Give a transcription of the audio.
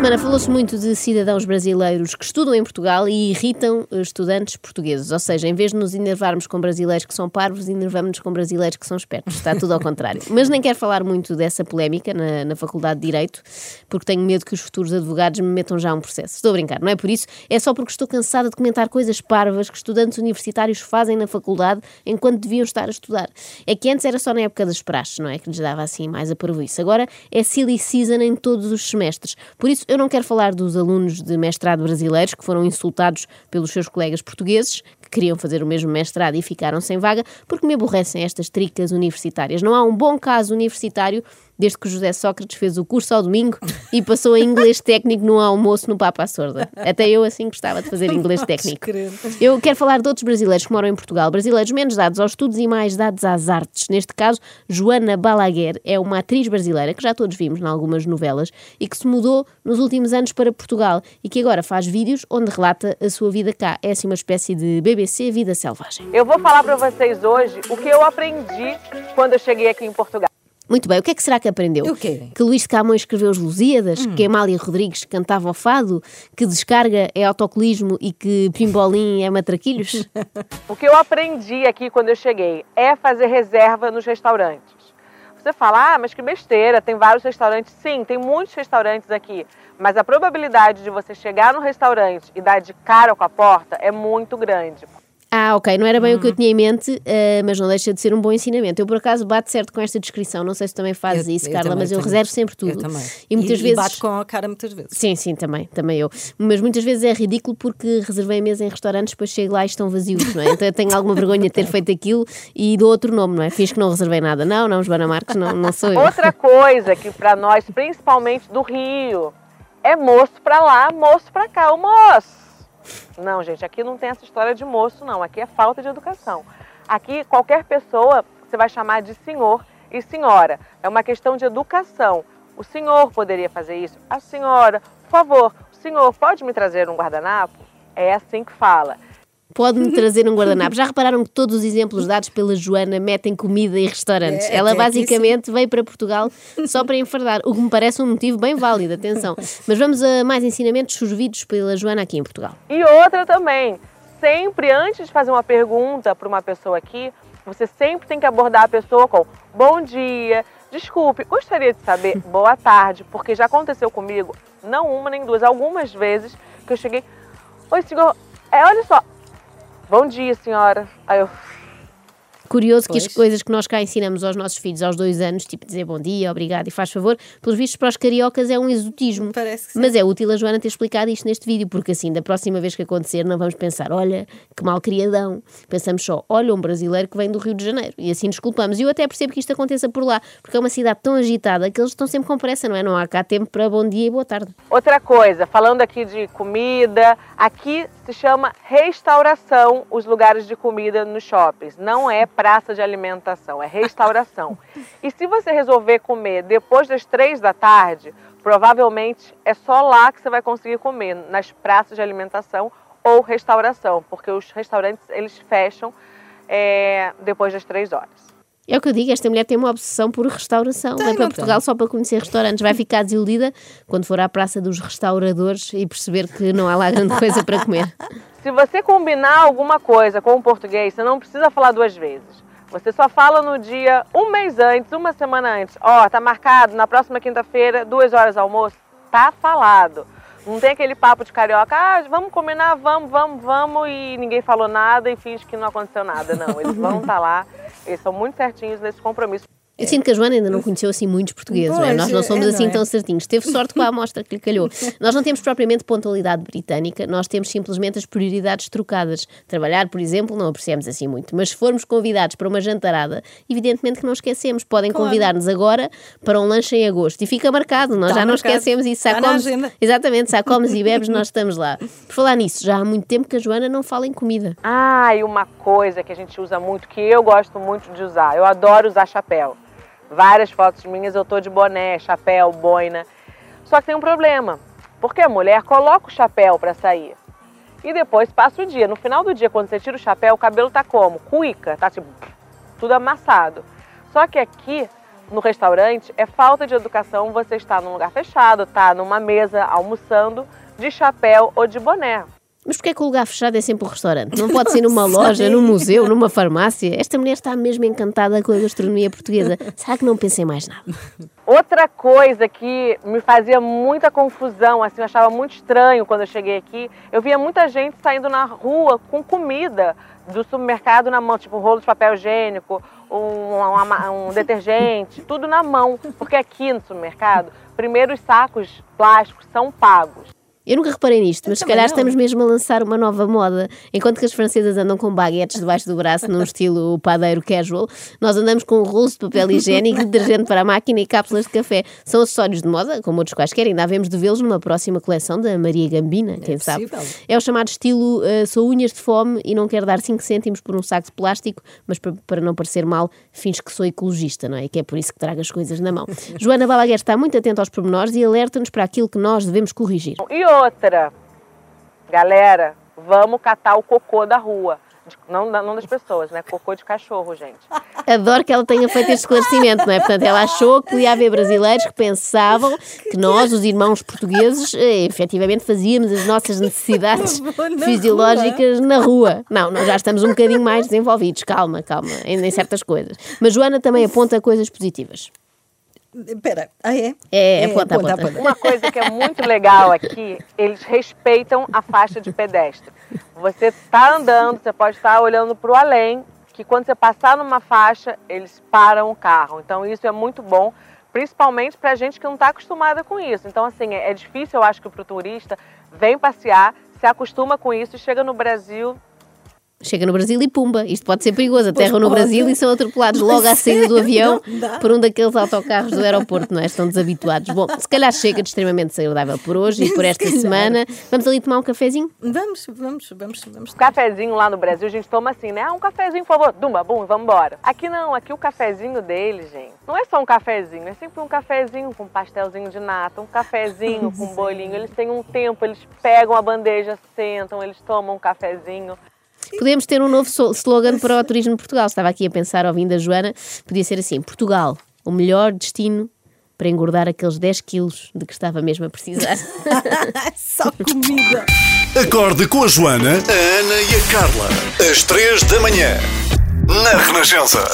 semana falou-se muito de cidadãos brasileiros que estudam em Portugal e irritam estudantes portugueses. Ou seja, em vez de nos enervarmos com brasileiros que são parvos, enervamos-nos com brasileiros que são espertos. Está tudo ao contrário. Mas nem quero falar muito dessa polémica na, na Faculdade de Direito, porque tenho medo que os futuros advogados me metam já um processo. Estou a brincar, não é por isso, é só porque estou cansada de comentar coisas parvas que estudantes universitários fazem na faculdade enquanto deviam estar a estudar. É que antes era só na época das praxes, não é? Que lhes dava assim mais a isso. Agora é silly season em todos os semestres. Por isso, eu não quero falar dos alunos de mestrado brasileiros que foram insultados pelos seus colegas portugueses, que queriam fazer o mesmo mestrado e ficaram sem vaga, porque me aborrecem estas tricas universitárias. Não há um bom caso universitário desde que José Sócrates fez o curso ao domingo e passou a inglês técnico no almoço no Papa à Sorda. Até eu assim gostava de fazer inglês técnico. Eu quero falar de outros brasileiros que moram em Portugal, brasileiros menos dados aos estudos e mais dados às artes. Neste caso, Joana Balaguer é uma atriz brasileira que já todos vimos em algumas novelas e que se mudou nos últimos anos para Portugal e que agora faz vídeos onde relata a sua vida cá. É assim uma espécie de BBC Vida Selvagem. Eu vou falar para vocês hoje o que eu aprendi quando eu cheguei aqui em Portugal. Muito bem, o que é que será que aprendeu? O quê? Que Luís de Camões escreveu os Lusíadas, hum. que Amália Rodrigues cantava o fado, que descarga é autocolismo e que pimbolim é matraquilhos? o que eu aprendi aqui quando eu cheguei é fazer reserva nos restaurantes. Você fala, ah, mas que besteira, tem vários restaurantes. Sim, tem muitos restaurantes aqui, mas a probabilidade de você chegar no restaurante e dar de cara com a porta é muito grande. Ah, ok, não era bem uhum. o que eu uhum. tinha em mente, uh, mas não deixa de ser um bom ensinamento. Eu, por acaso, bato certo com esta descrição. Não sei se também fazes eu, isso, eu Carla, também, mas eu reservo sempre tudo. Eu também. E muitas e, vezes. E bato com a cara muitas vezes. Sim, sim, também, também eu. Mas muitas vezes é ridículo porque reservei mesa em restaurantes, depois chego lá e estão vazios, não é? Então eu tenho alguma vergonha de ter feito aquilo e dou outro nome, não é? Fiz que não reservei nada. Não, não, Joana Marques, não, não sou eu. Outra coisa que para nós, principalmente do Rio, é moço para lá, moço para cá. O moço não, gente, aqui não tem essa história de moço, não. Aqui é falta de educação. Aqui, qualquer pessoa você vai chamar de senhor e senhora. É uma questão de educação. O senhor poderia fazer isso? A senhora, por favor, o senhor pode me trazer um guardanapo? É assim que fala pode-me trazer um guardanapo. Já repararam que todos os exemplos dados pela Joana metem comida e restaurantes? É, Ela é basicamente veio para Portugal só para enfardar, o que me parece um motivo bem válido, atenção. Mas vamos a mais ensinamentos surgidos pela Joana aqui em Portugal. E outra também, sempre antes de fazer uma pergunta para uma pessoa aqui, você sempre tem que abordar a pessoa com bom dia, desculpe, gostaria de saber, boa tarde, porque já aconteceu comigo, não uma nem duas, algumas vezes que eu cheguei, oi senhor, é, olha só, Bom dia, senhora. Aí eu, Curioso pois. que as coisas que nós cá ensinamos aos nossos filhos aos dois anos, tipo dizer bom dia, obrigado e faz favor, pelos vistos para os cariocas é um exotismo. Parece que sim. Mas é útil a Joana ter explicado isto neste vídeo, porque assim, da próxima vez que acontecer, não vamos pensar, olha, que mal criadão. Pensamos só, olha, um brasileiro que vem do Rio de Janeiro. E assim desculpamos. E eu até percebo que isto aconteça por lá, porque é uma cidade tão agitada que eles estão sempre com pressa, não é? Não há cá tempo para bom dia e boa tarde. Outra coisa, falando aqui de comida, aqui se chama restauração os lugares de comida nos shoppings. Não é praça de alimentação, é restauração. e se você resolver comer depois das três da tarde, provavelmente é só lá que você vai conseguir comer, nas praças de alimentação ou restauração, porque os restaurantes eles fecham é, depois das três horas. É o que eu digo, esta mulher tem uma obsessão por restauração. Tem, Vai para Portugal tem. só para conhecer restaurantes. Vai ficar desiludida quando for à Praça dos Restauradores e perceber que não há lá grande coisa para comer. Se você combinar alguma coisa com o português, você não precisa falar duas vezes. Você só fala no dia um mês antes, uma semana antes. Ó, oh, tá marcado na próxima quinta-feira, duas horas almoço. Tá falado. Não tem aquele papo de carioca, ah, vamos combinar, vamos, vamos, vamos, e ninguém falou nada e finge que não aconteceu nada. Não, eles vão estar tá lá eles são muito certinhos nesse compromisso. Eu sinto que a Joana ainda não conheceu assim muitos portugueses, pois, não é? Nós não somos é, assim não é? tão certinhos. Teve sorte com a amostra que lhe calhou. Nós não temos propriamente pontualidade britânica, nós temos simplesmente as prioridades trocadas. Trabalhar, por exemplo, não apreciamos assim muito. Mas se formos convidados para uma jantarada, evidentemente que não esquecemos. Podem claro. convidar-nos agora para um lanche em agosto. E fica marcado, nós Está já marcado. não esquecemos isso. Está comes, exatamente, se comes e bebes, nós estamos lá. Por falar nisso, já há muito tempo que a Joana não fala em comida. Ah, e uma coisa que a gente usa muito, que eu gosto muito de usar. Eu adoro usar chapéu. Várias fotos minhas eu tô de boné, chapéu, boina. Só que tem um problema, porque a mulher coloca o chapéu para sair e depois passa o dia. No final do dia, quando você tira o chapéu, o cabelo tá como? Cuica, tá tipo tudo amassado. Só que aqui no restaurante é falta de educação você estar num lugar fechado, tá numa mesa almoçando de chapéu ou de boné. Mas porquê é que o lugar fechado é sempre o restaurante? Não pode ser numa loja, num museu, numa farmácia? Esta mulher está mesmo encantada com a gastronomia portuguesa. Será que não pensei mais nada? Outra coisa que me fazia muita confusão, assim, eu achava muito estranho quando eu cheguei aqui, eu via muita gente saindo na rua com comida do supermercado na mão, tipo um rolo de papel higiênico, um, um detergente, tudo na mão. Porque aqui no supermercado, primeiro os sacos plásticos são pagos. Eu nunca reparei nisto, mas se calhar não. estamos mesmo a lançar uma nova moda. Enquanto que as francesas andam com baguetes debaixo do braço, num estilo padeiro casual, nós andamos com rolos de papel higiênico, detergente para a máquina e cápsulas de café. São acessórios de moda, como outros quaisquer, ainda havemos de vê-los numa próxima coleção da Maria Gambina, quem é sabe. É o chamado estilo uh, sou unhas de fome e não quero dar 5 cêntimos por um saco de plástico, mas para, para não parecer mal, fins que sou ecologista, não é? Que é por isso que trago as coisas na mão. Joana Balaguer está muito atenta aos pormenores e alerta-nos para aquilo que nós devemos corrigir. E outra, galera, vamos catar o cocô da rua. Não, não das pessoas, né? Cocô de cachorro, gente. Adoro que ela tenha feito este esclarecimento, não é? Portanto, ela achou que podia haver brasileiros que pensavam que nós, os irmãos portugueses, eh, efetivamente fazíamos as nossas necessidades na fisiológicas rua. na rua. Não, nós já estamos um bocadinho mais desenvolvidos. Calma, calma, ainda em certas coisas. Mas Joana também aponta coisas positivas. Espera, ah é? É, é, ponta, ponta, ponta, ponta. Uma coisa que é muito legal aqui, eles respeitam a faixa de pedestre. Você está andando, você pode estar olhando para o além, que quando você passar numa faixa, eles param o carro. Então isso é muito bom, principalmente para gente que não está acostumada com isso. Então assim, é, é difícil, eu acho que para o turista vem passear, se acostuma com isso e chega no Brasil chega no Brasil e pumba, isto pode ser perigoso. Aterram no Brasil e são atropelados logo à saída do avião por um daqueles autocarros do aeroporto, não é? Estão desabituados. Bom, se calhar chega de extremamente desagradável por hoje e por esta semana. Vamos ali tomar um cafezinho? Vamos, vamos, vamos. vamos. Um cafezinho lá no Brasil a gente toma assim, né? Ah, um cafezinho, por favor. Dumba, bum, vamos embora. Aqui não, aqui o cafezinho deles, gente, não é só um cafezinho, é sempre um cafezinho com pastelzinho de nata, um cafezinho com bolinho. Eles têm um tempo, eles pegam a bandeja, sentam, eles tomam um cafezinho. Podemos ter um novo slogan para o turismo de Portugal. Estava aqui a pensar, ouvindo a Joana, podia ser assim: Portugal, o melhor destino para engordar aqueles 10 quilos de que estava mesmo a precisar. Só comida. Acorde com a Joana, a Ana e a Carla. Às 3 da manhã. Na Renascença.